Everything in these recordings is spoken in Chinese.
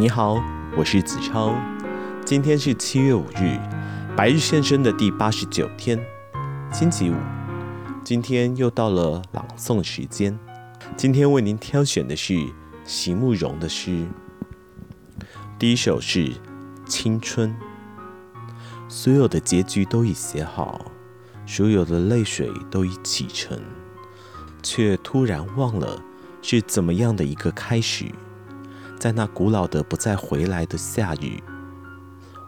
你好，我是子超，今天是七月五日，白日现身的第八十九天，星期五。今天又到了朗诵时间，今天为您挑选的是席慕蓉的诗。第一首是《青春》，所有的结局都已写好，所有的泪水都已启程，却突然忘了是怎么样的一个开始。在那古老的不再回来的夏日，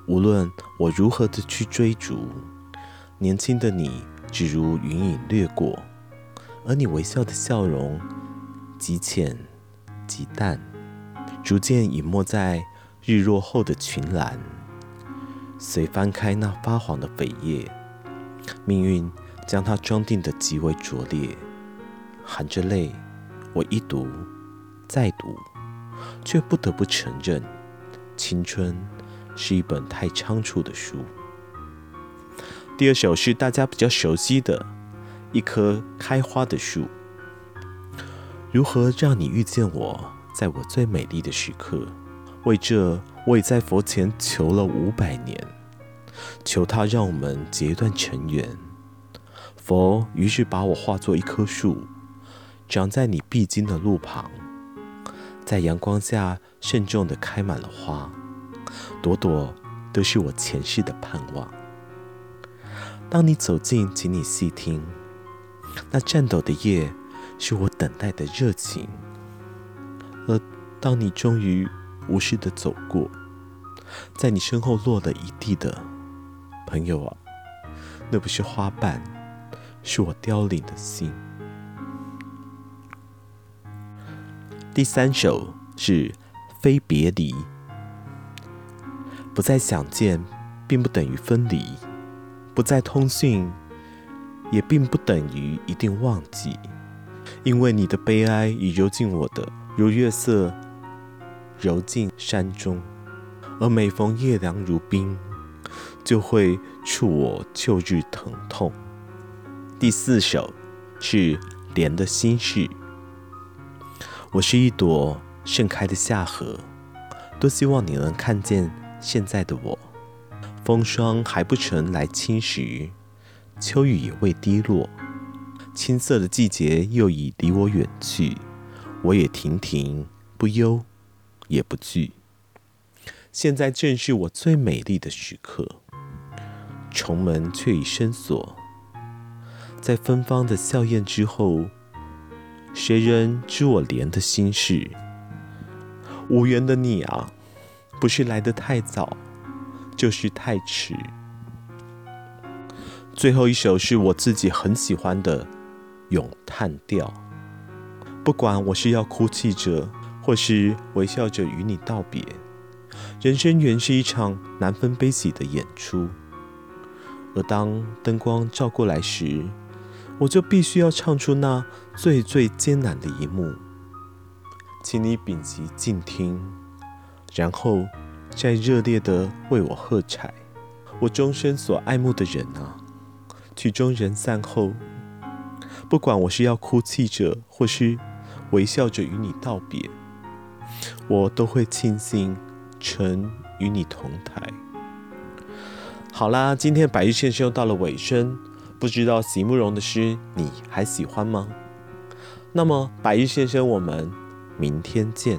无论我如何的去追逐，年轻的你只如云影掠过，而你微笑的笑容极浅极淡，逐渐隐没在日落后的群峦。随翻开那发黄的扉页，命运将它装订的极为拙劣，含着泪，我一读再读。却不得不承认，青春是一本太仓促的书。第二首是大家比较熟悉的《一棵开花的树》。如何让你遇见我，在我最美丽的时刻？为这，我已在佛前求了五百年，求他让我们结一段尘缘。佛于是把我化作一棵树，长在你必经的路旁。在阳光下慎重地开满了花，朵朵都是我前世的盼望。当你走近，请你细听，那颤抖的叶是我等待的热情。而当你终于无视地走过，在你身后落了一地的，朋友啊，那不是花瓣，是我凋零的心。第三首是《非别离》，不再想见，并不等于分离；不再通讯，也并不等于一定忘记。因为你的悲哀已揉进我的，如月色揉进山中，而每逢夜凉如冰，就会触我旧日疼痛。第四首是《莲的心事》。我是一朵盛开的夏荷，多希望你能看见现在的我。风霜还不曾来侵蚀，秋雨也未滴落，青涩的季节又已离我远去。我也亭亭，不忧也不惧。现在正是我最美丽的时刻，重门却已深锁，在芬芳的笑靥之后。谁人知我怜的心事？无缘的你啊，不是来得太早，就是太迟。最后一首是我自己很喜欢的《咏叹调》。不管我是要哭泣着，或是微笑着与你道别，人生原是一场难分悲喜的演出。而当灯光照过来时，我就必须要唱出那最最艰难的一幕，请你屏息静听，然后再热烈地为我喝彩。我终身所爱慕的人啊，曲终人散后，不管我是要哭泣着，或是微笑着与你道别，我都会庆幸曾与你同台。好啦，今天白日先生又到了尾声。不知道席慕蓉的诗你还喜欢吗？那么白衣先生，我们明天见。